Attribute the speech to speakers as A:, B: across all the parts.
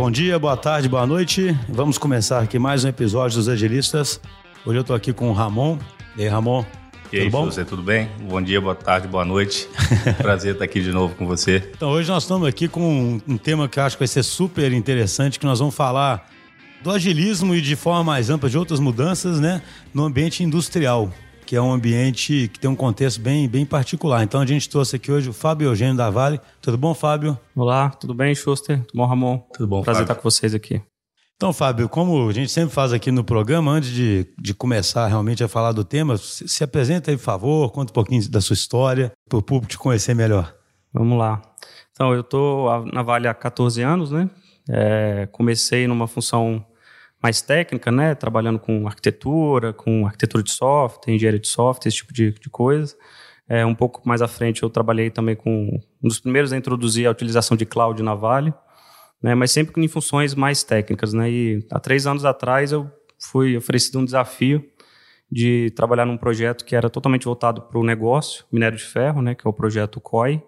A: Bom dia, boa tarde, boa noite. Vamos começar aqui mais um episódio dos Agilistas. Hoje eu estou aqui com o Ramon. E aí, Ramon?
B: E aí, tudo bom? você tudo bem? Bom dia, boa tarde, boa noite. Prazer estar aqui de novo com você.
A: Então, hoje nós estamos aqui com um tema que eu acho que vai ser super interessante, que nós vamos falar do agilismo e de forma mais ampla de outras mudanças, né, no ambiente industrial que é um ambiente que tem um contexto bem, bem particular. Então a gente trouxe aqui hoje o Fábio Eugênio da Vale. Tudo bom, Fábio?
C: Olá, tudo bem, Schuster? Tudo bom, Ramon?
B: Tudo bom,
C: Prazer
B: Fábio.
C: estar com vocês aqui.
A: Então, Fábio, como a gente sempre faz aqui no programa, antes de, de começar realmente a falar do tema, se, se apresenta aí, por favor, conta um pouquinho da sua história, para o público te conhecer melhor.
C: Vamos lá. Então, eu estou na Vale há 14 anos, né? É, comecei numa função mais técnica, né? Trabalhando com arquitetura, com arquitetura de software, engenharia de software, esse tipo de, de coisa. É, um pouco mais à frente eu trabalhei também com um dos primeiros a introduzir a utilização de cloud na Vale, né? Mas sempre em funções mais técnicas, né? E há três anos atrás eu fui oferecido um desafio de trabalhar num projeto que era totalmente voltado para o negócio, minério de ferro, né? Que é o projeto COI,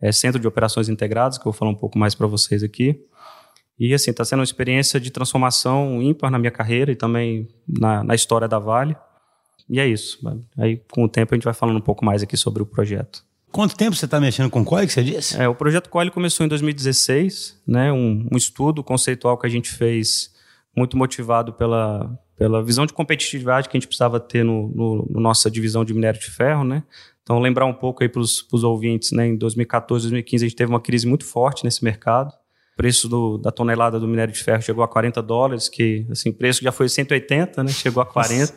C: é Centro de Operações Integradas, que eu vou falar um pouco mais para vocês aqui. E assim, está sendo uma experiência de transformação ímpar na minha carreira e também na, na, história da Vale. E é isso. Aí, com o tempo, a gente vai falando um pouco mais aqui sobre o projeto.
A: Quanto tempo você está mexendo com COI, que você disse?
C: É, o projeto COI começou em 2016, né, um, um, estudo conceitual que a gente fez muito motivado pela, pela visão de competitividade que a gente precisava ter no, no, no nossa divisão de minério de ferro, né? Então, lembrar um pouco aí para os ouvintes, né? Em 2014, 2015, a gente teve uma crise muito forte nesse mercado preço do, da tonelada do minério de ferro chegou a 40 dólares, que assim, preço já foi 180, né? Chegou a 40.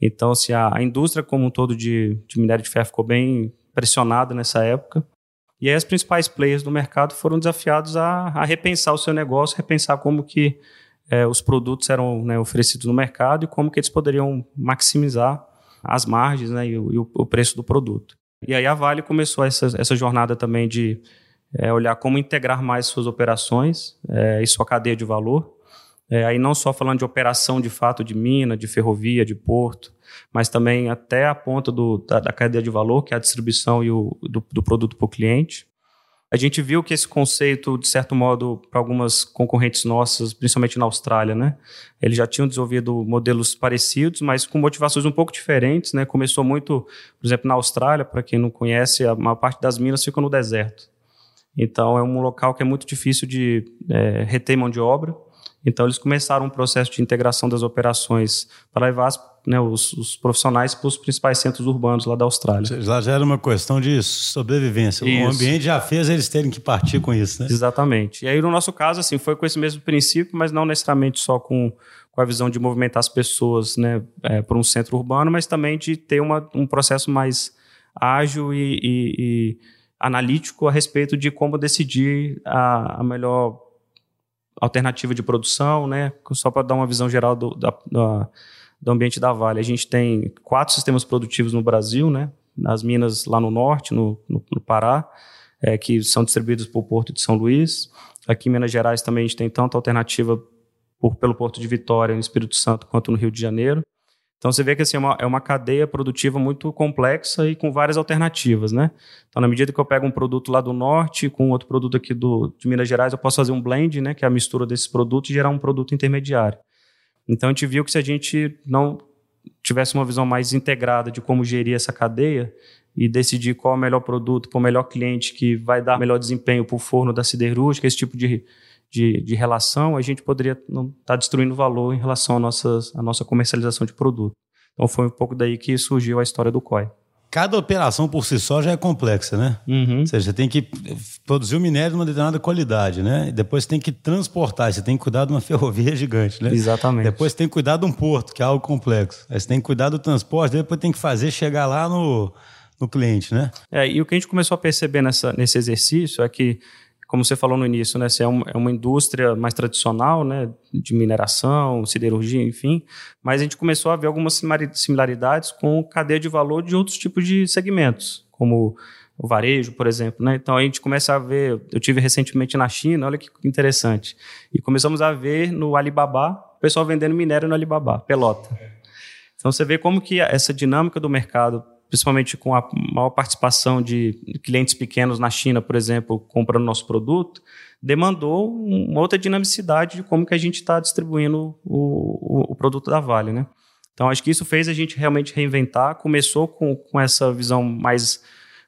C: Então, assim, a, a, indústria como um todo de, de minério de ferro ficou bem pressionada nessa época. E aí as principais players do mercado foram desafiados a, a repensar o seu negócio, repensar como que é, os produtos eram né, oferecidos no mercado e como que eles poderiam maximizar as margens né, e, o, e o preço do produto. E aí a Vale começou essa, essa jornada também de é olhar como integrar mais suas operações é, e sua cadeia de valor. É, aí não só falando de operação de fato de mina, de ferrovia, de porto, mas também até a ponta do, da, da, cadeia de valor, que é a distribuição e o, do, do produto para o cliente. A gente viu que esse conceito, de certo modo, para algumas concorrentes nossas, principalmente na Austrália, né, eles já tinham desenvolvido modelos parecidos, mas com motivações um pouco diferentes. Né? Começou muito, por exemplo, na Austrália, para quem não conhece, a maior parte das minas fica no deserto. Então, é um local que é muito difícil de é, reter mão de obra. Então, eles começaram um processo de integração das operações para levar né, os, os, profissionais para os principais centros urbanos lá da Austrália.
A: Lá já era uma questão de sobrevivência. Isso. O ambiente já fez eles terem que partir com isso, né?
C: Exatamente. E aí, no nosso caso, assim, foi com esse mesmo princípio, mas não necessariamente só com, com a visão de movimentar as pessoas né, é, para um centro urbano, mas também de ter uma, um processo mais ágil e, e, e analítico a respeito de como decidir a, a melhor alternativa de produção, né? Só para dar uma visão geral do, da, da, do ambiente da Vale. A gente tem quatro sistemas produtivos no Brasil, né? Nas minas lá no norte, no, no, no Pará, é, que são distribuídos por Porto de São Luís. Aqui em Minas Gerais também a gente tem tanto alternativa por, pelo Porto de Vitória, no Espírito Santo, quanto no Rio de Janeiro. Então você vê que assim, é, uma, é uma cadeia produtiva muito complexa e com várias alternativas, né? Então, na medida que eu pego um produto lá do norte com outro produto aqui do, de Minas Gerais, eu posso fazer um blend, né? Que é a mistura desses produtos e gerar um produto intermediário. Então a gente viu que se a gente não tivesse uma visão mais integrada de como gerir essa cadeia e decidir qual é o melhor produto para o melhor cliente que vai dar melhor desempenho para o forno da siderúrgica, esse tipo de de, de relação, a gente poderia não estar tá destruindo valor em relação à nossa, à nossa comercialização de produto. Então foi um pouco daí que surgiu a história do COI.
A: Cada operação por si só já é complexa, né? Uhum. Ou seja, você tem que produzir o minério de uma determinada qualidade, né? E depois você tem que transportar, você tem que cuidar de uma ferrovia gigante, né?
C: Exatamente.
A: Depois você tem que cuidar de um porto, que é algo complexo. Aí você tem que cuidar do transporte, depois tem que fazer chegar lá no, no cliente, né?
C: É, e o que a gente começou a perceber nessa, nesse exercício é que como você falou no início, né, se é, um, é uma indústria mais tradicional, né, de mineração, siderurgia, enfim, mas a gente começou a ver algumas similaridades com cadeia de valor de outros tipos de segmentos, como o varejo, por exemplo, né? Então a gente começa a ver, eu tive recentemente na China, olha que interessante, e começamos a ver no Alibaba, o pessoal vendendo minério no Alibaba, pelota. Então você vê como que essa dinâmica do mercado principalmente com a maior participação de clientes pequenos na China, por exemplo, comprando nosso produto, demandou uma outra dinamicidade de como que a gente está distribuindo o, o, o, produto da Vale, né? Então, acho que isso fez a gente realmente reinventar. Começou com, com essa visão mais,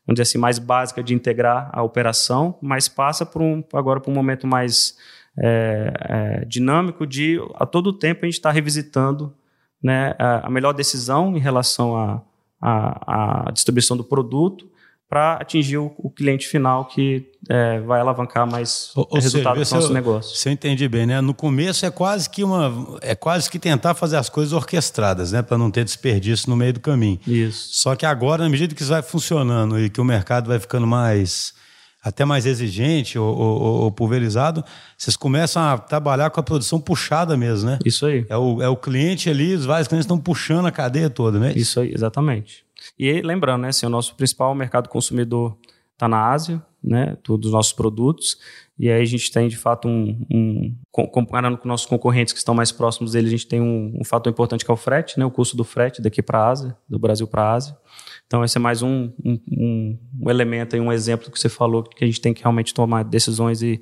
C: vamos dizer assim, mais básica de integrar a operação, mas passa por um, agora para um momento mais é, é, dinâmico de, a todo tempo, a gente está revisitando né, a, a melhor decisão em relação a, a, a, distribuição do produto para atingir o, o, cliente final que é, vai alavancar mais o resultado do nosso eu, negócio.
A: Se eu entendi bem, né? No começo é quase que uma é quase que tentar fazer as coisas orquestradas, né, para não ter desperdício no meio do caminho.
C: Isso.
A: Só que agora, na medida que isso vai funcionando e que o mercado vai ficando mais até mais exigente ou, ou, ou, pulverizado, vocês começam a trabalhar com a produção puxada mesmo, né?
C: Isso aí.
A: É o, é o cliente ali, os vários clientes estão puxando a cadeia toda, né?
C: Isso aí, exatamente. E lembrando, né, assim, o nosso principal mercado consumidor está na Ásia, né, dos nossos produtos, e aí a gente tem, de fato, um, um comparando com nossos concorrentes que estão mais próximos deles, a gente tem um, um fator importante que é o frete, né, o custo do frete daqui para a Ásia, do Brasil para a Ásia. Então, esse é mais um, um, um elemento e um exemplo que você falou que a gente tem que realmente tomar decisões e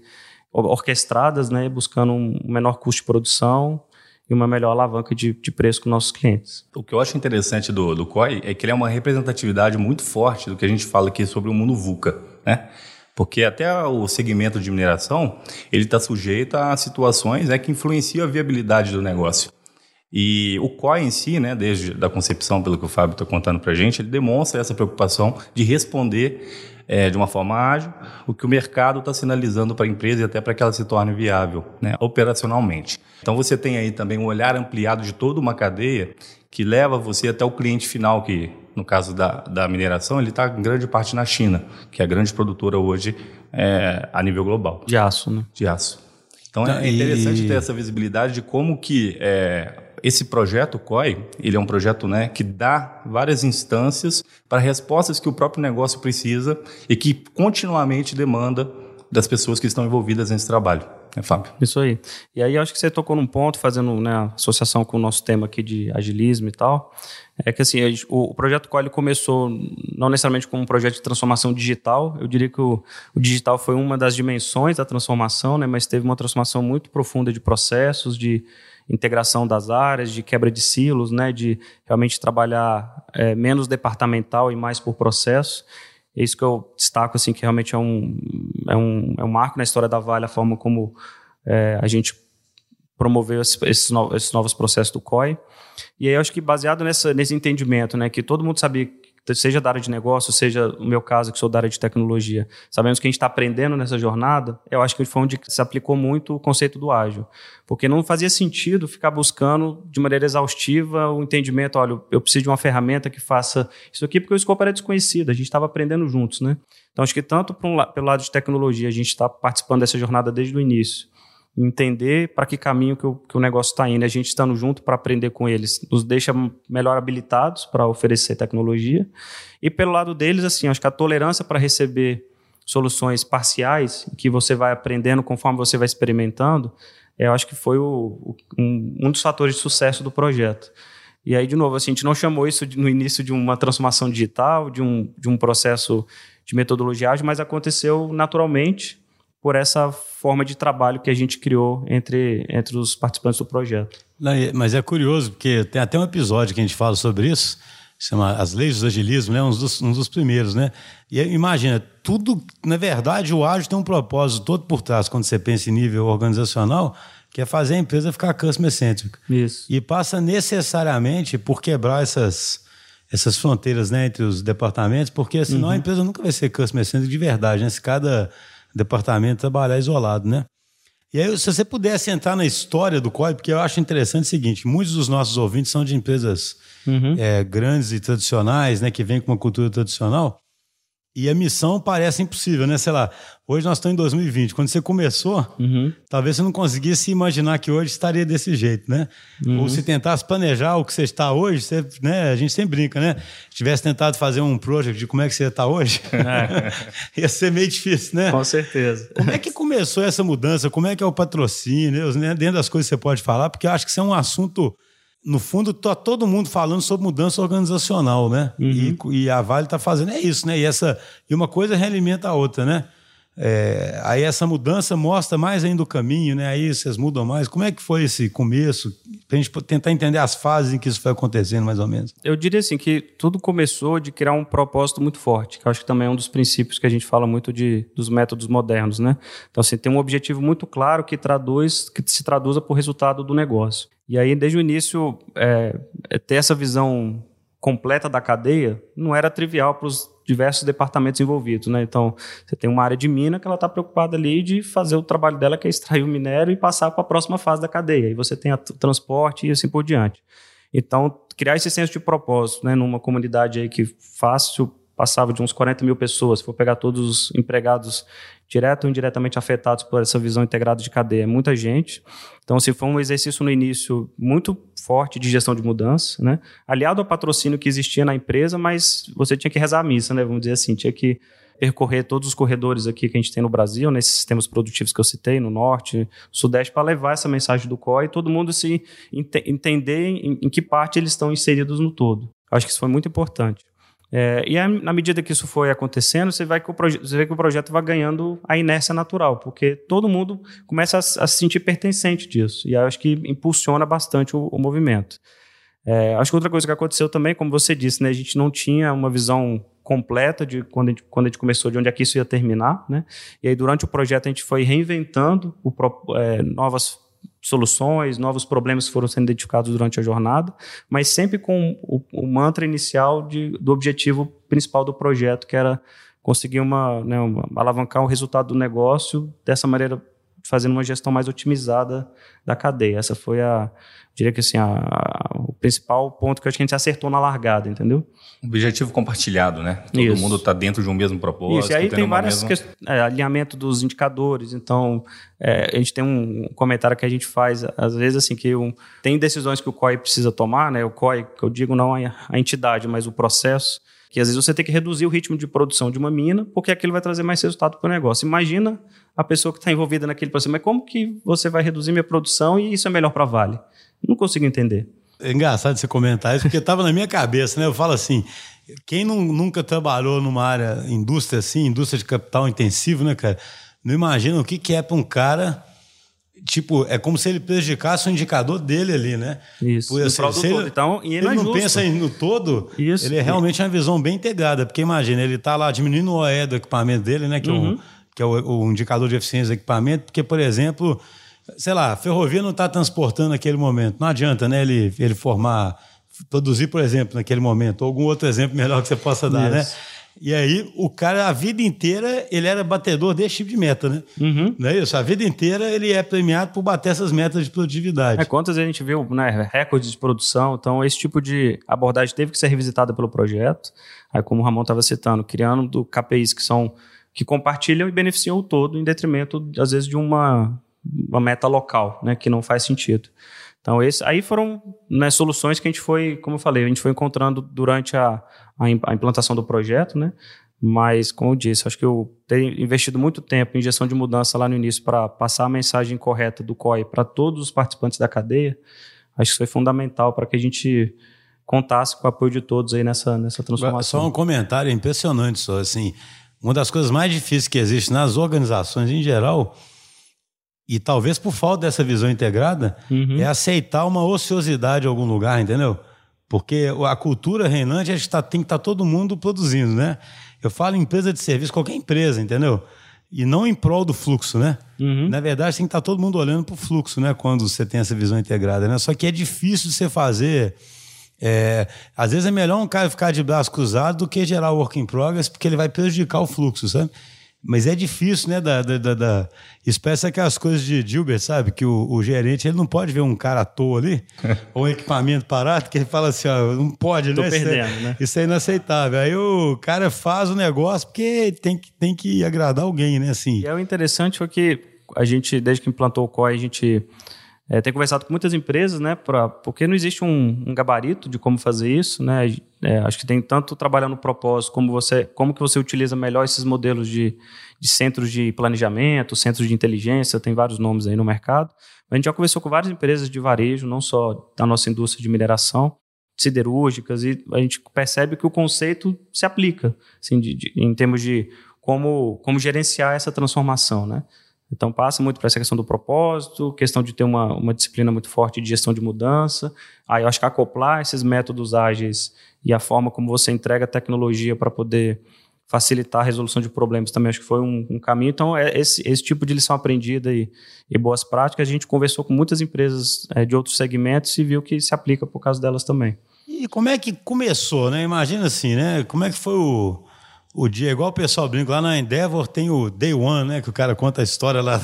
C: orquestradas, né, buscando um menor custo de produção e uma melhor alavanca de, de preço com nossos clientes.
B: O que eu acho interessante do, do COI é que ele é uma representatividade muito forte do que a gente fala aqui sobre o mundo VUCA, né? Porque até o segmento de mineração, ele está sujeito a situações é, que influenciam a viabilidade do negócio. E o COI em si, né, desde a concepção, pelo que o Fábio está contando para a gente, ele demonstra essa preocupação de responder é, de uma forma ágil o que o mercado está sinalizando para a empresa e até para que ela se torne viável né, operacionalmente. Então você tem aí também um olhar ampliado de toda uma cadeia que leva você até o cliente final, que no caso da, da mineração, ele está em grande parte na China, que é a grande produtora hoje é, a nível global.
C: De aço, né?
B: De aço. Então é interessante ter essa visibilidade de como que é, esse projeto COI, ele é um projeto né, que dá várias instâncias para respostas que o próprio negócio precisa e que continuamente demanda das pessoas que estão envolvidas nesse trabalho. É, Fábio?
C: Isso aí. E aí acho que você tocou num ponto, fazendo né, associação com o nosso tema aqui de agilismo e tal, é que assim, o, o projeto COI começou não necessariamente como um projeto de transformação digital, eu diria que o, o digital foi uma das dimensões da transformação, né, mas teve uma transformação muito profunda de processos, de integração das áreas, de quebra de silos, né, de realmente trabalhar é, menos departamental e mais por processo. É isso que eu destaco, assim, que realmente é um, é um, é um marco na história da Vale, a forma como é, a gente promoveu esses, novos, esses novos processos do COI. E aí eu acho que baseado nessa, nesse entendimento, né, que todo mundo sabia seja da área de negócio, seja o meu caso, que sou da área de tecnologia, sabemos que a gente está aprendendo nessa jornada, eu acho que foi onde se aplicou muito o conceito do ágil. Porque não fazia sentido ficar buscando de maneira exaustiva o entendimento, olha, eu preciso de uma ferramenta que faça isso aqui, porque o escopo era desconhecido, a gente estava aprendendo juntos, né? Então, acho que tanto um, pelo lado de tecnologia, a gente está participando dessa jornada desde o início, entender para que caminho que o, que o negócio está indo. A gente estando junto para aprender com eles nos deixa melhor habilitados para oferecer tecnologia. E pelo lado deles, assim, acho que a tolerância para receber soluções parciais, que você vai aprendendo conforme você vai experimentando, eu acho que foi o, um, um dos fatores de sucesso do projeto. E aí, de novo, assim, a gente não chamou isso de, no início de uma transformação digital, de um, de um processo de metodologia mas aconteceu naturalmente por essa forma de trabalho que a gente criou entre, entre os participantes do projeto.
A: Não, mas é curioso, porque tem até um episódio que a gente fala sobre isso, chama As Leis do Agilismo, né? um, dos, um dos primeiros, né? E imagina, tudo, na verdade, o ágil tem um propósito todo por trás, quando você pensa em nível organizacional, que é fazer a empresa ficar customer-centric.
C: Isso.
A: E passa necessariamente por quebrar essas, essas fronteiras né, entre os departamentos, porque senão uhum. a empresa nunca vai ser customer-centric de verdade, né? Se cada departamento trabalhar isolado, né? E aí, se você pudesse entrar na história do COI, porque eu acho interessante o seguinte: muitos dos nossos ouvintes são de empresas uhum. é, grandes e tradicionais, né, que vêm com uma cultura tradicional. E a missão parece impossível, né? Sei lá, hoje nós estamos em 2020. Quando você começou, uhum. talvez você não conseguisse imaginar que hoje estaria desse jeito, né? Uhum. Ou se tentasse planejar o que você está hoje, você, né? A gente sempre brinca, né? Se tivesse tentado fazer um project de como é que você está hoje, ia ser meio difícil, né?
C: Com certeza.
A: Como é que começou essa mudança? Como é que é o patrocínio? Né? Dentro das coisas que você pode falar, porque eu acho que isso é um assunto no fundo, tá todo mundo falando sobre mudança organizacional, né? Uhum. E, e, a Vale está fazendo é isso, né? E, essa, e uma coisa realimenta a outra, né? É, aí essa mudança mostra mais ainda o caminho, né? Aí vocês mudam mais. Como é que foi esse começo? Para a gente tentar entender as fases em que isso foi acontecendo, mais ou menos.
C: Eu diria assim que tudo começou de criar um propósito muito forte, que eu acho que também é um dos princípios que a gente fala muito de, dos métodos modernos, né? Então, assim, tem um objetivo muito claro que traduz, que se traduza por resultado do negócio. E aí, desde o início, é, é ter essa visão completa da cadeia não era trivial para os diversos departamentos envolvidos, né? Então, você tem uma área de mina que ela está preocupada ali de fazer o trabalho dela, que é extrair o minério e passar para a próxima fase da cadeia. E você tem o transporte e assim por diante. Então, criar esse senso de propósito, né, numa comunidade aí que fácil passava de uns 40 mil pessoas, se for pegar todos os empregados direto ou indiretamente afetados por essa visão integrada de cadeia, muita gente. Então, se foi um exercício no início muito forte de gestão de mudança, né? aliado ao patrocínio que existia na empresa, mas você tinha que rezar a missa, né? vamos dizer assim, tinha que percorrer todos os corredores aqui que a gente tem no Brasil, nesses sistemas produtivos que eu citei, no norte, no sudeste, para levar essa mensagem do COI e todo mundo se ent entender em, em que parte eles estão inseridos no todo. Acho que isso foi muito importante. É, e na medida que isso foi acontecendo, você, vai que o você vê que o projeto vai ganhando a inércia natural, porque todo mundo começa a, a se sentir pertencente disso. E acho que impulsiona bastante o, o movimento. É, acho que outra coisa que aconteceu também, como você disse, né, a gente não tinha uma visão completa de quando a, gente, quando a gente começou, de onde é que isso ia terminar. Né? E aí, durante o projeto, a gente foi reinventando o, é, novas soluções, novos problemas foram sendo identificados durante a jornada, mas sempre com o, o mantra inicial de, do objetivo principal do projeto, que era conseguir uma, né, uma, alavancar o resultado do negócio dessa maneira fazendo uma gestão mais otimizada da cadeia. Essa foi a, diria que assim, a, a, o principal ponto que a gente acertou na largada, entendeu?
B: Objetivo compartilhado, né? Todo Isso. mundo está dentro de um mesmo propósito.
C: Isso, e aí tem várias mesma... questões, é, alinhamento dos indicadores, então é, a gente tem um comentário que a gente faz, às vezes assim, que um, tem decisões que o COI precisa tomar, né? O COI, que eu digo não a, a entidade, mas o processo, que às vezes você tem que reduzir o ritmo de produção de uma mina, porque aquilo vai trazer mais resultado para o negócio. Imagina a pessoa que está envolvida naquele processo, mas como que você vai reduzir minha produção e isso é melhor para a Vale? Não consigo entender.
A: É engraçado você comentar isso, porque estava na minha cabeça, né? Eu falo assim, quem não, nunca trabalhou numa área, indústria assim, indústria de capital intensivo, né, cara? Não imagina o que, que é para um cara tipo, é como se ele prejudicasse o indicador dele ali, né?
C: Isso. Por, assim, se ele, então, e ele,
A: ele
C: não,
A: não pensa no todo, Isso. ele é realmente uma visão bem integrada, porque imagina, ele está lá diminuindo o OE do equipamento dele, né? Que uhum. é, o, que é o, o, indicador de eficiência do equipamento, porque, por exemplo, sei lá, a ferrovia não está transportando naquele momento. Não adianta, né, ele, ele formar, produzir, por exemplo, naquele momento, ou algum outro exemplo melhor que você possa dar, né? Isso. né? E aí, o cara, a vida inteira, ele era batedor desse tipo de meta, né? Uhum. Não é isso? A vida inteira ele é premiado por bater essas metas de produtividade.
C: É, quantas a gente viu, né? Recordes de produção. Então, esse tipo de abordagem teve que ser revisitada pelo projeto. Aí, como o Ramon estava citando, criando do KPIs que são que compartilham e beneficiam o todo, em detrimento, às vezes, de uma, uma meta local, né? Que não faz sentido. Então, esse, aí foram né, soluções que a gente foi, como eu falei, a gente foi encontrando durante a, a, implantação do projeto, né? Mas, como eu disse, acho que eu ter investido muito tempo em gestão de mudança lá no início para passar a mensagem correta do COI para todos os participantes da cadeia, acho que isso foi fundamental para que a gente contasse com o apoio de todos aí nessa, nessa transformação.
A: Só um comentário impressionante, só assim, uma das coisas mais difíceis que existe nas organizações em geral e talvez por falta dessa visão integrada, uhum. é aceitar uma ociosidade em algum lugar, entendeu? Porque a cultura reinante é que tá, tem que estar tá todo mundo produzindo, né? Eu falo empresa de serviço, qualquer empresa, entendeu? E não em prol do fluxo, né? Uhum. Na verdade, tem que estar tá todo mundo olhando para o fluxo, né? Quando você tem essa visão integrada, né? Só que é difícil de você fazer. É, às vezes é melhor um cara ficar de braço cruzado do que gerar work in progress, porque ele vai prejudicar o fluxo, sabe? Mas é difícil, né? Da, da, da, da... Isso parece aquelas coisas de Gilbert, sabe? Que o, o, gerente ele não pode ver um cara à toa ali, ou um equipamento parado, que ele fala assim: ó, não pode,
C: Tô
A: né?
C: Perdendo,
A: isso, é,
C: né?
A: isso é inaceitável. Aí o cara faz o negócio porque tem que, tem que agradar alguém, né? Assim.
C: E é o interessante foi que a gente, desde que implantou o COI, a gente É, tenho conversado com muitas empresas, né, pra, porque não existe um, um gabarito de como fazer isso, né? É, acho que tem tanto trabalhar no propósito, como você, como que você utiliza melhor esses modelos de, de centros de planejamento, centros de inteligência, tem vários nomes aí no mercado. A gente já conversou com várias empresas de varejo, não só da nossa indústria de mineração, siderúrgicas, e a gente percebe que o conceito se aplica, assim, de, de, em termos de como, como gerenciar essa transformação, né? Então passa muito para essa questão do propósito, questão de ter uma, uma disciplina muito forte de gestão de mudança. Aí eu acho que acoplar esses métodos ágeis e a forma como você entrega tecnologia para poder facilitar a resolução de problemas também acho que foi um, um caminho. Então, é esse, esse tipo de lição aprendida e, e, boas práticas, a gente conversou com muitas empresas é, de outros segmentos e viu que se aplica por causa delas também.
A: E como é que começou, né? Imagina assim, né? Como é que foi o, o dia, igual o pessoal brinca, lá na Endeavor tem o Day One, né? Que o cara conta a história lá.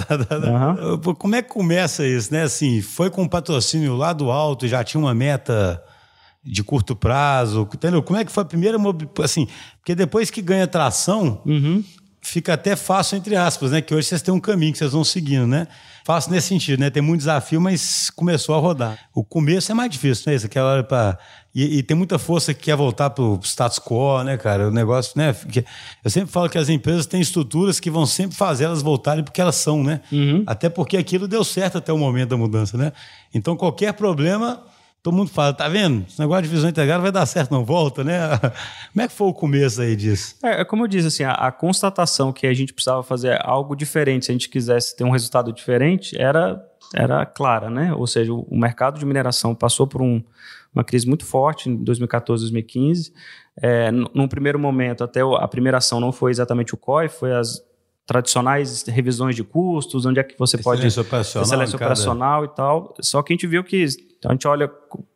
A: Uhum. Como é que começa isso, né? Assim, foi com um patrocínio lá do alto, já tinha uma meta de curto prazo, entendeu? Como é que foi a primeira, assim, porque depois que ganha tração, uhum. Fica até fácil, entre aspas, né? Que hoje vocês têm um caminho que vocês vão seguindo, né? Fácil nesse sentido, né? Tem muito desafio, mas começou a rodar. O começo é mais difícil, né? Isso aquela hora para e, e, tem muita força que quer voltar para o status quo, né, cara? O negócio, né? Eu sempre falo que as empresas têm estruturas que vão sempre fazer elas voltarem porque elas são, né? Uhum. Até porque aquilo deu certo até o momento da mudança, né? Então qualquer problema todo mundo fala, tá vendo? Esse negócio de visão integrada vai dar certo, não volta, né? Como é que foi o começo aí disso?
C: É, é como eu disse, assim, a, a, constatação que a gente precisava fazer algo diferente, se a gente quisesse ter um resultado diferente, era, era clara, né? Ou seja, o, o mercado de mineração passou por um, uma crise muito forte em 2014, 2015. É, num primeiro momento, até a primeira ação não foi exatamente o COI, foi as tradicionais revisões de custos, onde é que você
A: excelência pode operacional,
C: excelência operacional e tal. Só que a gente viu que a gente olha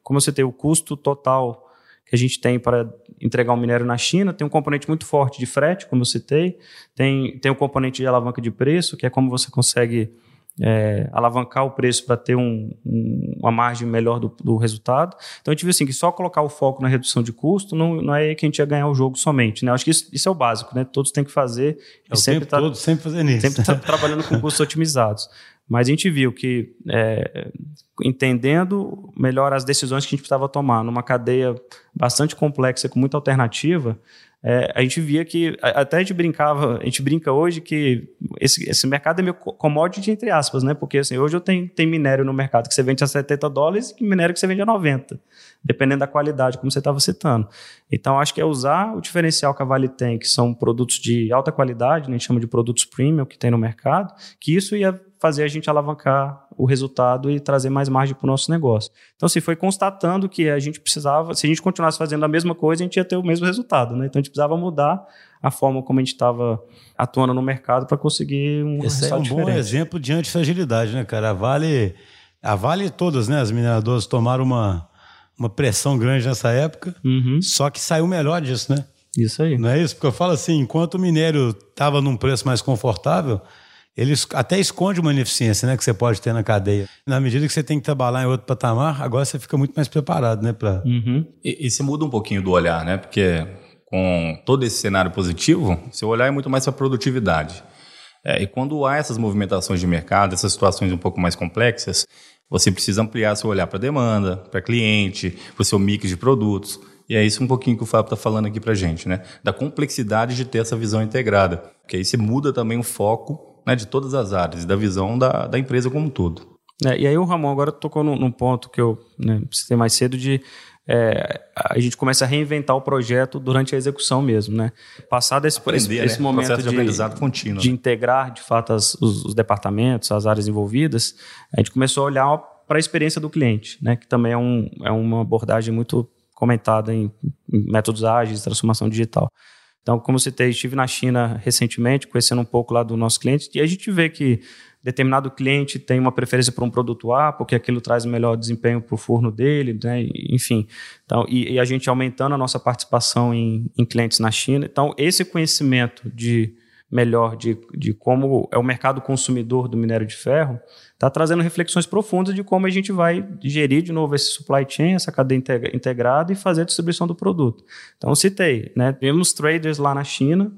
C: como você tem o custo total que a gente tem para entregar um minério na China, tem um componente muito forte de frete, como eu citei, tem, tem um componente de alavanca de preço, que é como você consegue é, alavancar o preço para ter um, um, uma margem melhor do, do, resultado. Então a gente viu assim que só colocar o foco na redução de custo não, não é que a gente ia ganhar o jogo somente. Né? Acho que isso, isso é o básico, né? Todos têm que fazer.
A: É o sempre tempo tá, todo, sempre fazendo isso.
C: Sempre tá trabalhando com custos otimizados. Mas a gente viu que, é, entendendo melhor as decisões que a gente precisava tomar numa cadeia bastante complexa, com muita alternativa, é, a gente via que, até a gente brincava, a gente brinca hoje que esse, esse mercado é meio commodity, entre aspas, né? Porque assim, hoje eu tenho, tenho minério no mercado que você vende a 70 dólares e minério que você vende a 90, dependendo da qualidade, como você estava citando. Então, acho que é usar o diferencial que a Vale tem, que são produtos de alta qualidade, né? a gente chama de produtos premium que tem no mercado, que isso ia fazer a gente alavancar o resultado e trazer mais margem para o nosso negócio. Então, assim, foi constatando que a gente precisava, se a gente continuasse fazendo a mesma coisa, a gente ia ter o mesmo resultado, né? Então, a gente precisava mudar a forma como a gente estava atuando no mercado para conseguir um
A: Esse é um
C: diferente.
A: bom exemplo de antifragilidade, né, cara? A Vale, a Vale todas, né, as mineradoras tomaram uma, uma pressão grande nessa época, uhum. só que saiu melhor disso, né?
C: Isso aí.
A: Não é isso? Porque eu falo assim, enquanto o minério estava num preço mais confortável, ele até esconde uma ineficiência né, que você pode ter na cadeia. Na medida que você tem que trabalhar em outro patamar, agora você fica muito mais preparado, né? Pra...
B: Uhum. E, e se muda um pouquinho do olhar, né? Porque com todo esse cenário positivo, seu olhar é muito mais para produtividade. É, e quando há essas movimentações de mercado, essas situações um pouco mais complexas, você precisa ampliar seu olhar para demanda, para cliente, para o seu mix de produtos. E é isso um pouquinho que o Fábio está falando aqui para gente, né? Da complexidade de ter essa visão integrada. Porque aí você muda também o foco né, de todas as áreas, da visão da, da empresa como um todo.
C: É, e aí o Ramon agora tocou num, num ponto que eu né, precisei mais cedo de é, a gente começa a reinventar o projeto durante a execução mesmo, né? Passado esse, Aprender, esse, esse né? momento de,
B: de, contínuo,
C: de
B: né?
C: integrar de fato as, os, os, departamentos, as áreas envolvidas, a gente começou a olhar para a experiência do cliente, né? Que também é, um, é uma abordagem muito comentada em, em métodos ágeis, transformação digital. Então, como citei, estive na China recentemente, conhecendo um pouco lá do nosso cliente, e a gente vê que determinado cliente tem uma preferência por um produto A, porque aquilo traz melhor desempenho para o forno dele, né? enfim. Então, e, e, a gente aumentando a nossa participação em, em clientes na China. Então, esse conhecimento de melhor de, de como é o mercado consumidor do minério de ferro, está trazendo reflexões profundas de como a gente vai gerir de novo esse supply chain, essa cadeia integrada e fazer a distribuição do produto. Então, citei, né? Temos traders lá na China,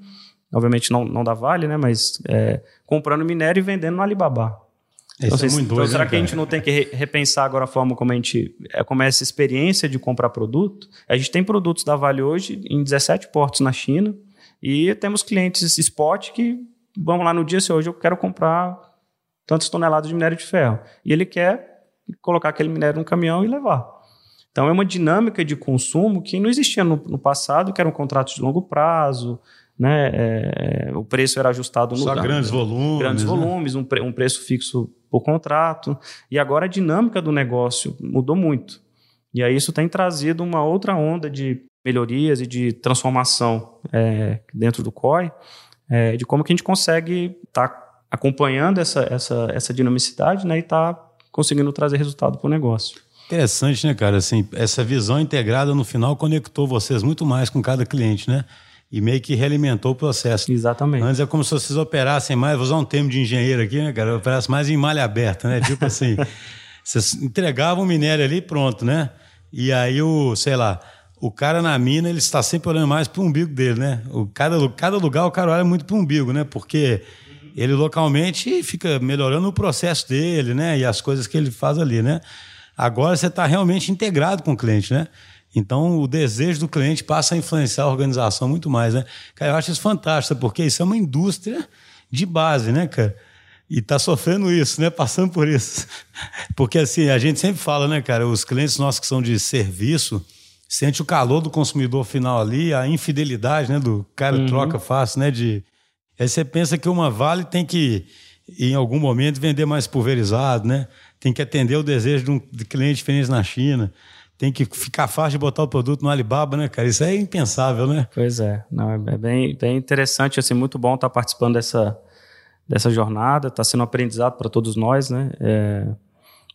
C: obviamente não, não da Vale, né? Mas é, comprando minério e vendendo no Alibaba. Então, é muito então, doido, será né, que a gente não tem que repensar agora a forma como a gente é, como é essa experiência de comprar produto? A gente tem produtos da Vale hoje em 17 portos na China e temos clientes spot que vamos lá no dia se hoje eu quero comprar tantas toneladas de minério de ferro e ele quer colocar aquele minério no caminhão e levar. Então é uma dinâmica de consumo que não existia no, no passado, que eram contratos de longo prazo, né? É, o preço era ajustado no
A: Só grandes volumes.
C: Grandes
A: né?
C: volumes, um, pre, um preço fixo por contrato. E agora a dinâmica do negócio mudou muito. E aí isso tem trazido uma outra onda de melhorias e de transformação é, dentro do COI, é, de como que a gente consegue estar tá acompanhando essa, essa, essa dinamicidade né, e estar tá conseguindo trazer resultado para o negócio.
A: Interessante, né, cara? Assim, essa visão integrada no final conectou vocês muito mais com cada cliente, né? e meio que realimentou o processo.
C: Exatamente.
A: Antes é como se vocês operassem mais, vou usar um termo de engenheiro aqui, né, cara? Operassem mais em malha aberta, né? Tipo assim, vocês entregavam o minério ali pronto, né? E aí o, sei lá, o cara na mina, ele está sempre olhando mais para o umbigo dele, né? O, cada, cada lugar o cara olha muito para o umbigo, né? Porque ele localmente fica melhorando o processo dele, né? E as coisas que ele faz ali, né? Agora você está realmente integrado com o cliente, né? Então, o desejo do cliente passa a influenciar a organização muito mais, né? Cara, eu acho isso fantástico, porque isso é uma indústria de base, né, cara? E está sofrendo isso, né? Passando por isso. Porque, assim, a gente sempre fala, né, cara? Os clientes nossos que são de serviço sente o calor do consumidor final ali, a infidelidade, né? Do cara uhum. troca fácil, né? De... Aí você pensa que uma Vale tem que, em algum momento, vender mais pulverizado, né? Tem que atender o desejo de um de cliente diferente na China tem que ficar fácil de botar o produto no Alibaba, né, cara? Isso é impensável, né?
C: Pois é. Não, é bem, bem interessante, assim, muito bom estar participando dessa, dessa jornada. Está sendo um aprendizado para todos nós, né? É,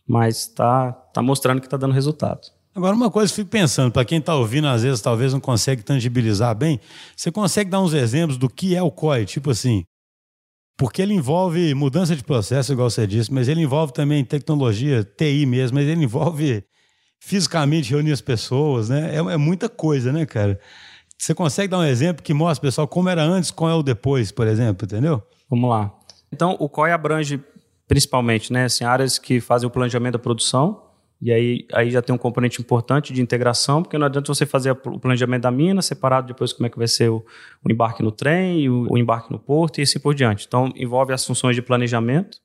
C: mas está tá mostrando que está dando resultado.
A: Agora, uma coisa eu fico pensando, para quem está ouvindo, às vezes talvez não consegue tangibilizar bem, você consegue dar uns exemplos do que é o COI? Tipo assim, porque ele envolve mudança de processo, igual você disse, mas ele envolve também tecnologia, TI mesmo, mas ele envolve fisicamente reunir as pessoas, né? É, é, muita coisa, né, cara? Você consegue dar um exemplo que mostra, pessoal, como era antes, qual é o depois, por exemplo, entendeu?
C: Vamos lá. Então, o COI abrange principalmente, né, assim, áreas que fazem o planejamento da produção, e aí, aí já tem um componente importante de integração, porque não adianta você fazer o planejamento da mina, separado depois como é que vai ser o, o embarque no trem, o, o embarque no porto e assim por diante. Então, envolve as funções de planejamento,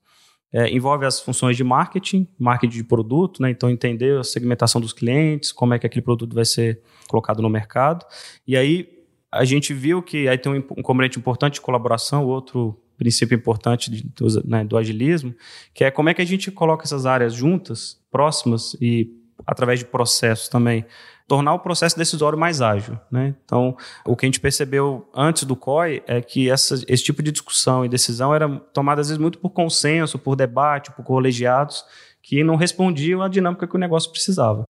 C: é, envolve as funções de marketing, marketing de produto, né? então entender a segmentação dos clientes, como é que aquele produto vai ser colocado no mercado. E aí a gente viu que aí tem um, um componente importante de colaboração, outro princípio importante de, do, né, do agilismo, que é como é que a gente coloca essas áreas juntas, próximas e através de processos também, tornar o processo decisório mais ágil. Né? Então, o que a gente percebeu antes do COI é que essa, esse tipo de discussão e decisão era tomada às vezes muito por consenso, por debate, por colegiados, que não respondiam à dinâmica que o negócio precisava.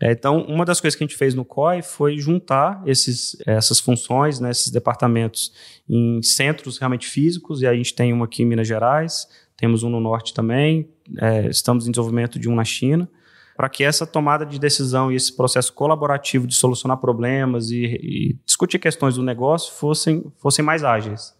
C: É, então, uma das coisas que a gente fez no COI foi juntar esses, essas funções, né, esses departamentos em centros realmente físicos, e a gente tem um aqui em Minas Gerais, temos um no Norte também, é, estamos em desenvolvimento de um na China, para que essa tomada de decisão e esse processo colaborativo de solucionar problemas e, e discutir questões do negócio fossem, fossem mais ágeis.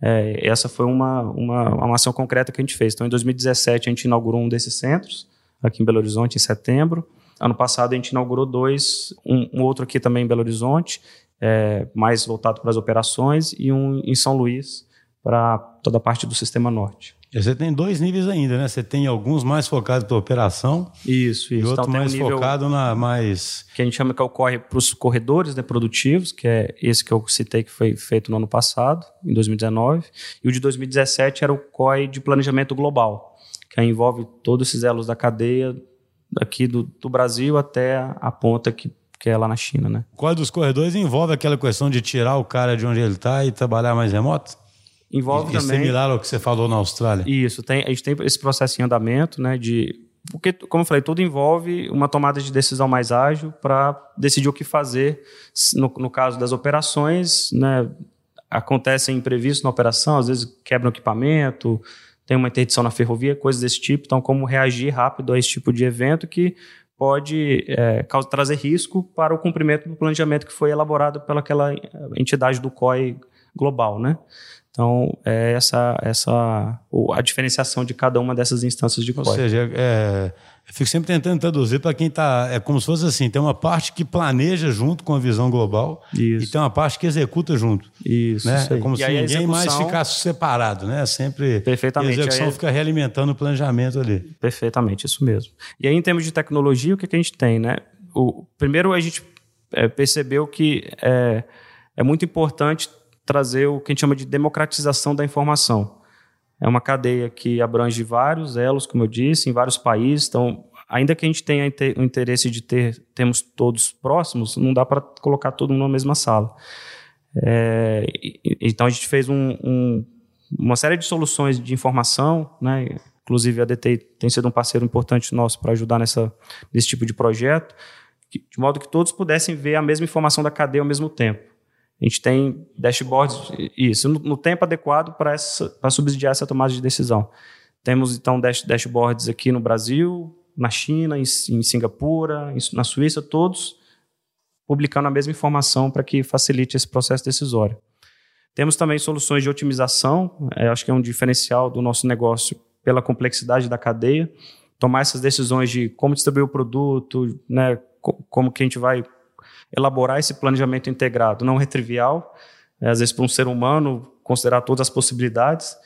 C: É, essa foi uma, uma, uma ação concreta que a gente fez. Então, em 2017, a gente inaugurou um desses centros, aqui em Belo Horizonte, em setembro. Ano passado, a gente inaugurou dois, um, um outro aqui também em Belo Horizonte, é, mais voltado para as operações, e um em São Luís, para toda a parte do Sistema Norte.
A: Você tem dois níveis ainda, né? Você tem alguns mais focados para operação.
C: Isso, isso.
A: E outro então, mais um focado na mais.
C: Que a gente chama que ocorre para os corredores né, produtivos, que é esse que eu citei que foi feito no ano passado, em 2019. E o de 2017 era o COI de planejamento global, que envolve todos esses elos da cadeia, daqui do, do Brasil até a ponta que que é lá na China, né?
A: Qual dos corredores envolve aquela questão de tirar o cara de onde ele está e trabalhar mais remoto?
C: Envolve
A: e,
C: também.
A: similar ao que você falou na Austrália.
C: Isso, tem, a gente tem esse processo em andamento, né? De, porque, como eu falei, tudo envolve uma tomada de decisão mais ágil para decidir o que fazer. No, no caso das operações, né? Acontecem imprevistos na operação, às vezes quebra o equipamento, tem uma interdição na ferrovia, coisas desse tipo. Então, como reagir rápido a esse tipo de evento que pode é, trazer risco para o cumprimento do planejamento que foi elaborado pelaquela entidade do COI global, né? Então, é essa, essa a diferenciação de cada uma dessas instâncias de código.
A: Ou seja, é, eu fico sempre tentando traduzir para quem está. É como se fosse assim: tem uma parte que planeja junto com a visão global isso. e tem uma parte que executa junto.
C: Isso.
A: Né?
C: isso
A: é como e se ninguém execução... mais ficasse separado, né? Sempre.
C: Perfeitamente.
A: a execução aí... fica realimentando o planejamento ali.
C: Perfeitamente, isso mesmo. E aí, em termos de tecnologia, o que, que a gente tem, né? O, primeiro, a gente é, percebeu que é, é muito importante trazer o que a gente chama de democratização da informação. É uma cadeia que abrange vários elos, como eu disse, em vários países. Então, ainda que a gente tenha o interesse de ter temos todos próximos, não dá para colocar todo mundo na mesma sala. É, então, a gente fez um, um, uma série de soluções de informação, né? inclusive a DT tem sido um parceiro importante nosso para ajudar nessa, nesse tipo de projeto, de modo que todos pudessem ver a mesma informação da cadeia ao mesmo tempo. A gente tem dashboards, isso, no, no tempo adequado para subsidiar essa tomada de decisão. Temos, então, dash, dashboards aqui no Brasil, na China, em, em Singapura, em, na Suíça, todos publicando a mesma informação para que facilite esse processo decisório. Temos também soluções de otimização, é, acho que é um diferencial do nosso negócio pela complexidade da cadeia, tomar essas decisões de como distribuir o produto, né, como que a gente vai elaborar esse planejamento integrado. Não é trivial, é, às vezes para um ser humano considerar todas as possibilidades.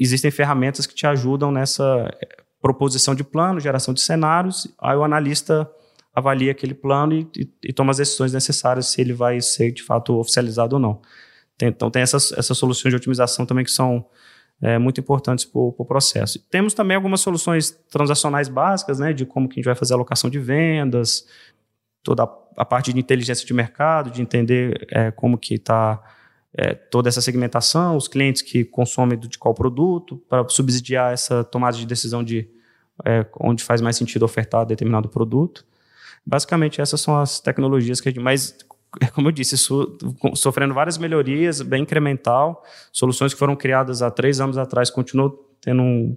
C: Existem ferramentas que te ajudam nessa é, proposição de plano, geração de cenários, aí o analista avalia aquele plano e, e, e toma as decisões necessárias se ele vai ser de fato oficializado ou não. Tem, então tem essas, essas soluções de otimização também que são é, muito importantes para o pro processo. Temos também algumas soluções transacionais básicas, né, de como que a gente vai fazer a alocação de vendas, toda a, parte de inteligência de mercado, de entender é, como que está é, toda essa segmentação, os clientes que consomem de qual produto, para subsidiar essa tomada de decisão de é, onde faz mais sentido ofertar determinado produto. Basicamente, essas são as tecnologias que a gente. Mas, como eu disse, isso, sofrendo várias melhorias, bem incremental, soluções que foram criadas há três anos atrás continuam tendo um,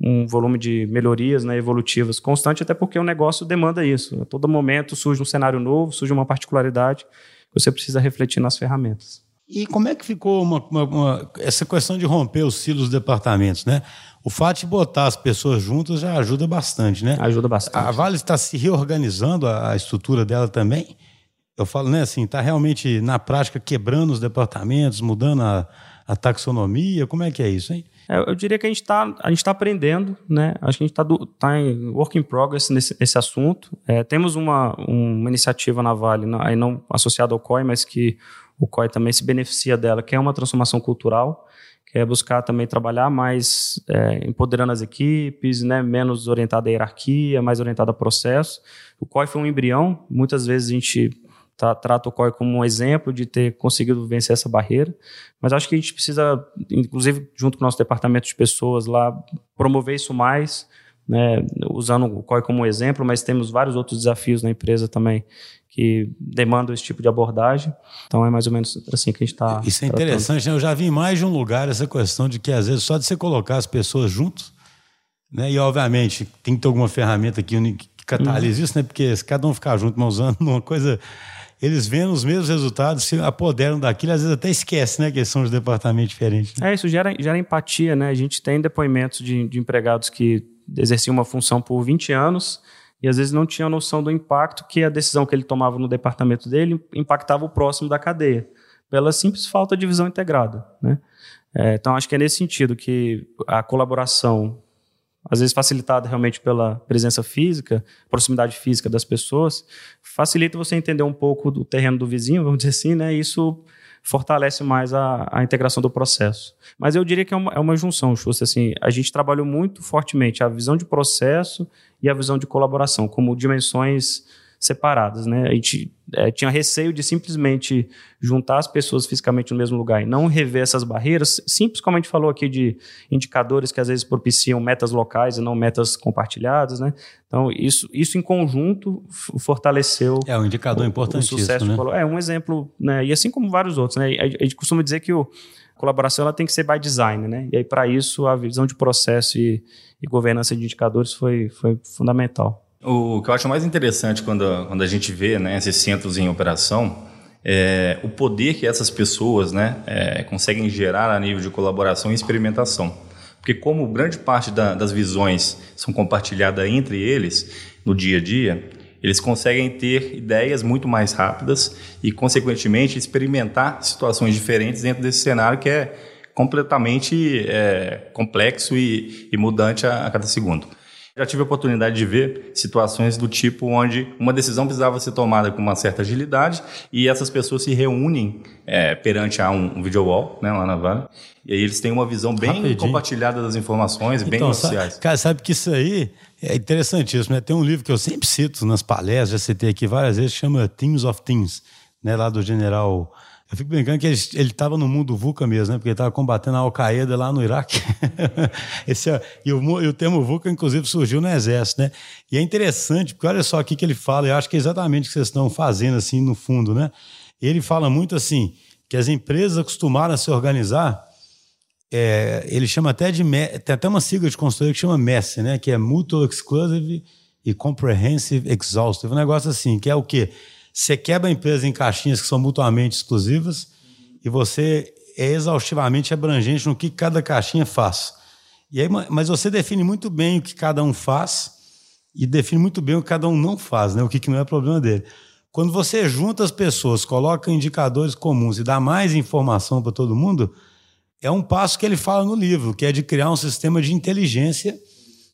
C: um volume de melhorias né, evolutivas constante, até porque o negócio demanda isso. A todo momento surge um cenário novo, surge uma particularidade que você precisa refletir nas ferramentas.
A: E como é que ficou uma, uma, uma, essa questão de romper os silos dos departamentos, né? O fato de botar as pessoas juntas já ajuda bastante, né?
C: Ajuda bastante.
A: A Vale está se reorganizando a, a estrutura dela também. Eu falo, né, assim, está realmente na prática quebrando os departamentos, mudando a, a taxonomia. Como é que é isso, hein?
C: É, eu diria que a gente está tá aprendendo, né? Acho que a gente está tá em work in progress nesse, nesse assunto. É, temos uma, uma iniciativa na Vale, não, aí não associada ao COI, mas que o COI também se beneficia dela, que é uma transformação cultural, que é buscar também trabalhar mais é, empoderando as equipes, né? menos orientada à hierarquia, mais orientada a processo. O COI foi um embrião, muitas vezes a gente tá, trata o COI como um exemplo de ter conseguido vencer essa barreira, mas acho que a gente precisa, inclusive junto com o nosso departamento de pessoas lá, promover isso mais, né, usando o COI como exemplo, mas temos vários outros desafios na empresa também que demandam esse tipo de abordagem. Então é mais ou menos assim que a gente está.
A: Isso é interessante, né? Eu já vi em mais de um lugar essa questão de que às vezes só de você colocar as pessoas juntos, né? E obviamente tem que ter alguma ferramenta que, que catalise uhum. isso, né? Porque se cada um ficar junto, mas usando uma coisa eles vendo os mesmos resultados, se apoderam daquilo, às vezes até esquecem, né, que são de departamentos diferentes.
C: Né? É, isso gera, gera empatia, né? A gente tem depoimentos de, de empregados que exerciam uma função por 20 anos e às vezes não tinham noção do impacto que a decisão que ele tomava no departamento dele impactava o próximo da cadeia, pela simples falta de visão integrada, né? É, então, acho que é nesse sentido que a colaboração às vezes facilitada realmente pela presença física, proximidade física das pessoas, facilita você entender um pouco do terreno do vizinho, vamos dizer assim, né? Isso fortalece mais a, a integração do processo. Mas eu diria que é uma, é uma junção, Xuxa, assim, a gente trabalhou muito fortemente a visão de processo e a visão de colaboração como dimensões separadas, né? A gente é, tinha receio de simplesmente juntar as pessoas fisicamente no mesmo lugar e não rever essas barreiras, simples como a gente falou aqui de indicadores que às vezes propiciam metas locais e não metas compartilhadas, né? Então isso, isso em conjunto fortaleceu
A: é um indicador importante o sucesso. Né?
C: É um exemplo, né? E assim como vários outros, né? A gente costuma dizer que o a colaboração ela tem que ser by design, né? E aí para isso a visão de processo e, e governança de indicadores foi, foi fundamental.
B: O que eu acho mais interessante quando, quando a gente vê né, esses centros em operação é, o poder que essas pessoas né, é, conseguem gerar a nível de colaboração e experimentação. Porque como grande parte da, das visões são compartilhadas entre eles no dia a dia, eles conseguem ter ideias muito mais rápidas e, consequentemente, experimentar situações diferentes dentro desse cenário que é completamente é, complexo e, e mudante a, a cada segundo. Já tive a oportunidade de ver situações do tipo onde uma decisão precisava ser tomada com uma certa agilidade e essas pessoas se reúnem é, perante a um, um video wall, né, lá na Vale, e aí eles têm uma visão bem Rapidinho. compartilhada das informações, então, bem iniciais.
A: Cara, sabe que isso aí é interessantíssimo, né? Tem um livro que eu sempre cito nas palestras, já citei aqui várias vezes, chama Teams of Teams, né, lá do general eu fico brincando que ele estava no mundo VUCA mesmo, né? Porque ele estava combatendo a Al-Qaeda lá no Iraque. Esse, é, e, o, e o termo VUCA, inclusive, surgiu no Exército, né? E é interessante, porque olha só aqui que ele fala, eu acho que é exatamente o que vocês estão fazendo, assim, no fundo, né? Ele fala muito assim, que as empresas acostumaram a se organizar, é, ele chama até de... Tem até uma sigla de consultoria que chama MESS, né? Que é Mutual Exclusive e Comprehensive Exhaustive. Um negócio assim, que é o quê? Você quebra a empresa em caixinhas que são mutuamente exclusivas e você é exaustivamente abrangente no que cada caixinha faz. E aí, mas você define muito bem o que cada um faz e define muito bem o que cada um não faz, né? o que, que não é problema dele. Quando você junta as pessoas, coloca indicadores comuns e dá mais informação para todo mundo, é um passo que ele fala no livro, que é de criar um sistema de inteligência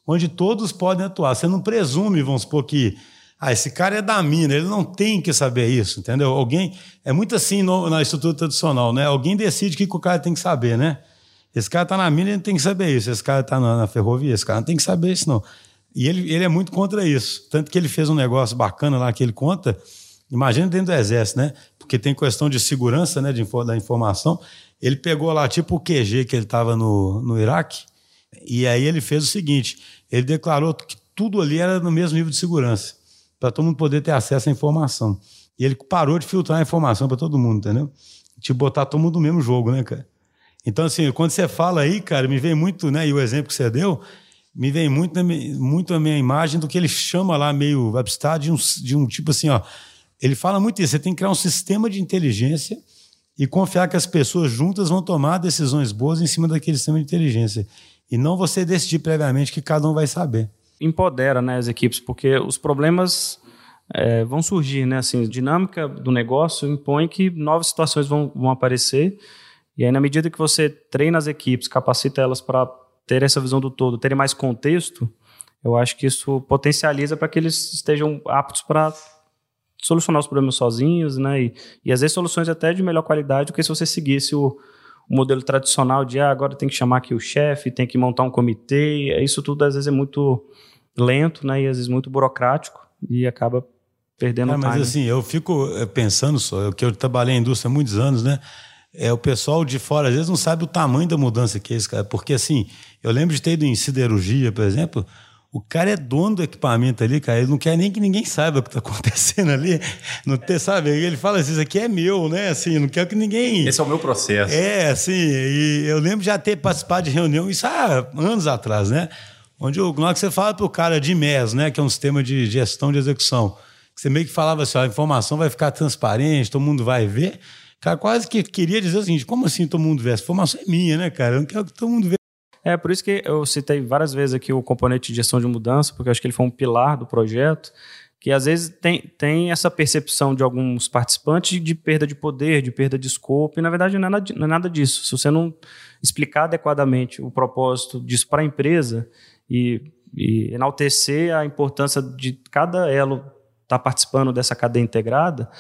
A: onde todos podem atuar. Você não presume, vamos supor, que ah, esse cara é da mina, ele não tem que saber isso, entendeu? Alguém. É muito assim no, na estrutura tradicional, né? Alguém decide o que, que o cara tem que saber, né? Esse cara está na mina, ele tem que saber isso. Esse cara está na, na, ferrovia, esse cara não tem que saber isso, não. E ele, ele é muito contra isso. Tanto que ele fez um negócio bacana lá que ele conta. Imagina dentro do exército, né? Porque tem questão de segurança, né? De, da informação. Ele pegou lá, tipo o QG que ele estava no, no Iraque. E aí ele fez o seguinte: ele declarou que tudo ali era no mesmo nível de segurança para todo mundo poder ter acesso à informação. E ele parou de filtrar a informação para todo mundo, entendeu? Tipo, botar todo mundo no mesmo jogo, né, cara? Então, assim, quando você fala aí, cara, me vem muito, né, e o exemplo que você deu, me vem muito, muito a minha imagem do que ele chama lá, meio abstrato, de um, de um tipo assim, ó. Ele fala muito isso, você tem que criar um sistema de inteligência e confiar que as pessoas juntas vão tomar decisões boas em cima daquele sistema de inteligência. E não você decidir previamente que cada um vai saber
C: empodera né, as equipes, porque os problemas é, vão surgir, né? Assim, a dinâmica do negócio impõe que novas situações vão, vão aparecer, e aí, na medida que você treina as equipes, capacita elas para ter essa visão do todo, terem mais contexto, eu acho que isso potencializa para que eles estejam aptos para solucionar os problemas sozinhos, né? E, e às vezes soluções até de melhor qualidade do que se você seguisse o, o modelo tradicional de ah, agora tem que chamar aqui o chefe, tem que montar um comitê. Isso tudo às vezes é muito lento, né? E às vezes muito burocrático e acaba perdendo é,
A: Mas time. assim, eu fico eh, pensando só, eu que eu trabalhei em indústria há muitos anos, né? É, o pessoal de fora às vezes não sabe o tamanho da mudança que é isso, cara. Porque assim, eu lembro de ter ido em siderurgia, por exemplo, o cara é dono do equipamento ali, cara. Ele não quer nem que ninguém saiba o que está acontecendo ali. Não ter, sabe? Ele fala assim: isso aqui é meu, né? Assim, não quero que ninguém.
B: Esse é o meu processo.
A: É, assim. E eu lembro já ter participado de reunião, isso há anos atrás, né? Onde o, que você fala para o cara de MES, né, que é um sistema de gestão de execução, que você meio que falava assim, a informação vai ficar transparente, todo mundo vai ver. Cara, quase que queria dizer o seguinte: como assim todo mundo vê? Essa informação é minha, né, cara? Eu não quero que todo mundo veja.
C: É, por isso que eu citei várias vezes aqui o componente de gestão de mudança, porque acho que ele foi um pilar do projeto, que às vezes tem, tem essa percepção de alguns participantes de perda de poder, de perda de escopo, e na verdade não é nada, não é nada disso. Se você não explicar adequadamente o propósito disso para a empresa, e, e enaltecer a importância de cada elo estar tá participando dessa cadeia integrada,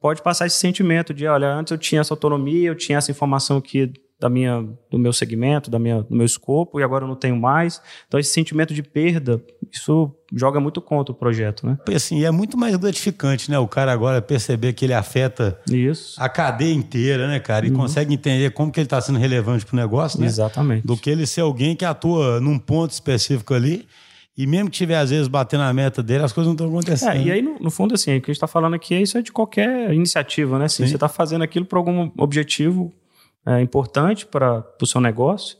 C: pode passar esse sentimento de, olha, antes eu tinha essa autonomia, eu tinha essa informação aqui da minha, do meu segmento, da minha, do meu escopo, e agora eu não tenho mais. Então, esse sentimento de perda, isso joga muito contra o projeto, né?
A: E assim, é muito mais gratificante, né? O cara agora perceber que ele afeta
C: isso.
A: a cadeia inteira, né, cara? E uhum. consegue entender como que ele está sendo relevante para o negócio, né?
C: Exatamente.
A: Do que ele ser alguém que atua num ponto específico ali. E mesmo que tiver, às vezes, batendo na meta dele, as coisas não estão acontecendo.
C: É, e aí, no, no, fundo, assim, o que a gente está falando aqui é isso é de qualquer iniciativa, né? Assim, Você está fazendo aquilo por algum objetivo é, importante para o seu negócio,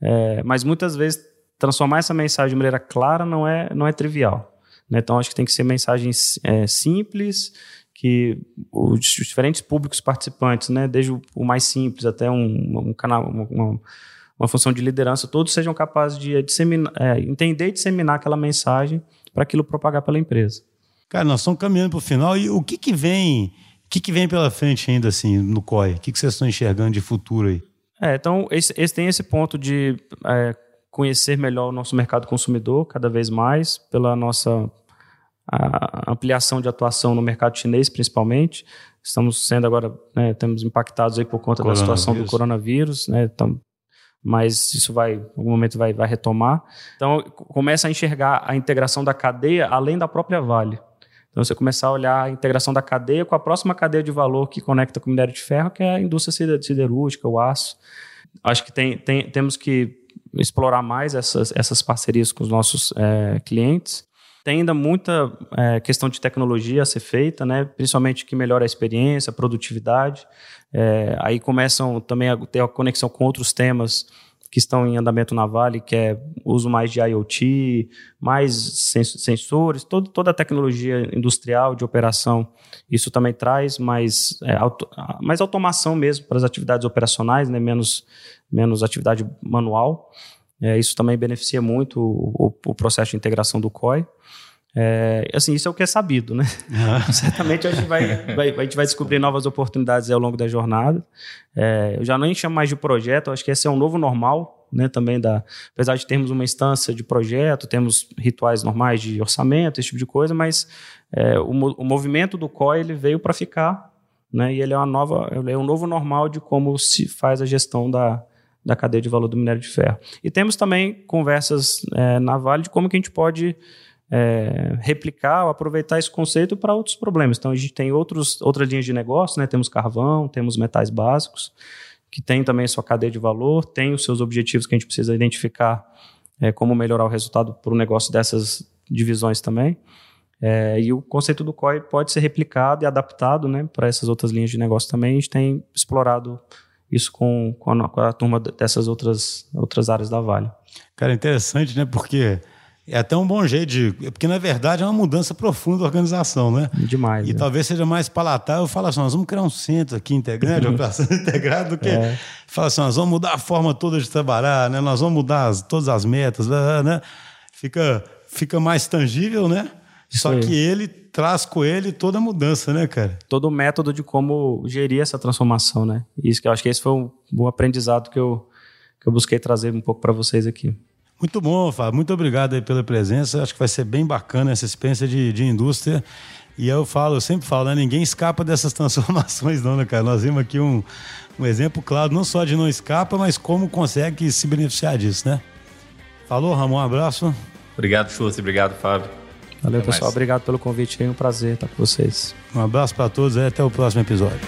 C: é, mas muitas vezes transformar essa mensagem de maneira clara não é, não é trivial. Né? Então, acho que tem que ser mensagens é, simples, que os, diferentes públicos participantes, né, desde o, mais simples até um, um canal, uma, uma, função de liderança, todos sejam capazes de disseminar, é, entender e disseminar aquela mensagem para aquilo propagar pela empresa.
A: Cara, nós estamos caminhando para o final e o que, que vem que, que vem pela frente ainda assim no COI? O que, que vocês estão enxergando de futuro aí?
C: É, então, esse, esse tem esse ponto de é, conhecer melhor o nosso mercado consumidor cada vez mais, pela nossa ampliação de atuação no mercado chinês, principalmente. Estamos sendo agora, né, temos impactados aí por conta da situação do coronavírus, né, então, mas isso vai, em algum momento vai, vai retomar. Então, começa a enxergar a integração da cadeia além da própria Vale. Então, você começar a olhar a integração da cadeia com a próxima cadeia de valor que conecta com o minério de ferro, que é a indústria siderúrgica, o aço. Acho que tem, tem, temos que explorar mais essas, essas parcerias com os nossos é, clientes. Tem ainda muita é, questão de tecnologia a ser feita, né? principalmente que melhora a experiência, a produtividade. É, aí começam também a ter a conexão com outros temas que estão em andamento na Vale, que é uso mais de IoT, mais sensores, todo, toda a tecnologia industrial de operação. Isso também traz mais, é, auto, mais automação mesmo para as atividades operacionais, né? menos, menos atividade manual. É, isso também beneficia muito o, o, o, processo de integração do COI. É, assim, isso é o que é sabido, né? Ah. Certamente a gente vai, vai, a gente vai descobrir novas oportunidades ao longo da jornada. É, eu já nem chamo mais de projeto, acho que esse é um novo normal, né? Também da, apesar de termos uma instância de projeto, temos rituais normais de orçamento, esse tipo de coisa, mas é, o, o movimento do COI ele veio para ficar, né? E ele é uma nova, ele é um novo normal de como se faz a gestão da, da cadeia de valor do minério de ferro. E temos também conversas é, na Vale de como que a gente pode é, replicar ou aproveitar esse conceito para outros problemas. Então, a gente tem outros, outras linhas de negócio, né? temos carvão, temos metais básicos, que tem também sua cadeia de valor, tem os seus objetivos que a gente precisa identificar é, como melhorar o resultado para o negócio dessas divisões também. É, e o conceito do COI pode ser replicado e adaptado né, para essas outras linhas de negócio também. A gente tem explorado isso com, com, a, com a turma dessas outras, outras áreas da Vale.
A: Cara, interessante, né? Porque é até um bom jeito de. Porque, na verdade, é uma mudança profunda da organização, né?
C: Demais.
A: E
C: né?
A: talvez seja mais palatável falar assim: nós vamos criar um centro aqui integrante, operação integrada, do que é. falar assim: nós vamos mudar a forma toda de trabalhar, né? Nós vamos mudar as, todas as metas, né? Fica, fica mais tangível, né? Isso Só aí. que ele traz com ele toda a mudança, né, cara?
C: Todo o método de como gerir essa transformação, né? Isso que eu acho que esse foi um bom aprendizado que eu, que eu busquei trazer um pouco para vocês aqui.
A: Muito bom, Fábio. Muito obrigado aí pela presença. Acho que vai ser bem bacana essa experiência de, de indústria. E eu falo, eu sempre falo, né? ninguém escapa dessas transformações, não, né, cara? Nós vimos aqui um, um exemplo claro, não só de não escapa, mas como consegue se beneficiar disso, né? Falou, Ramon, um abraço.
B: Obrigado, Chursi. Obrigado, Fábio.
C: Valeu, até pessoal. Mais. Obrigado pelo convite aí. Um prazer estar com vocês.
A: Um abraço para todos e até o próximo episódio.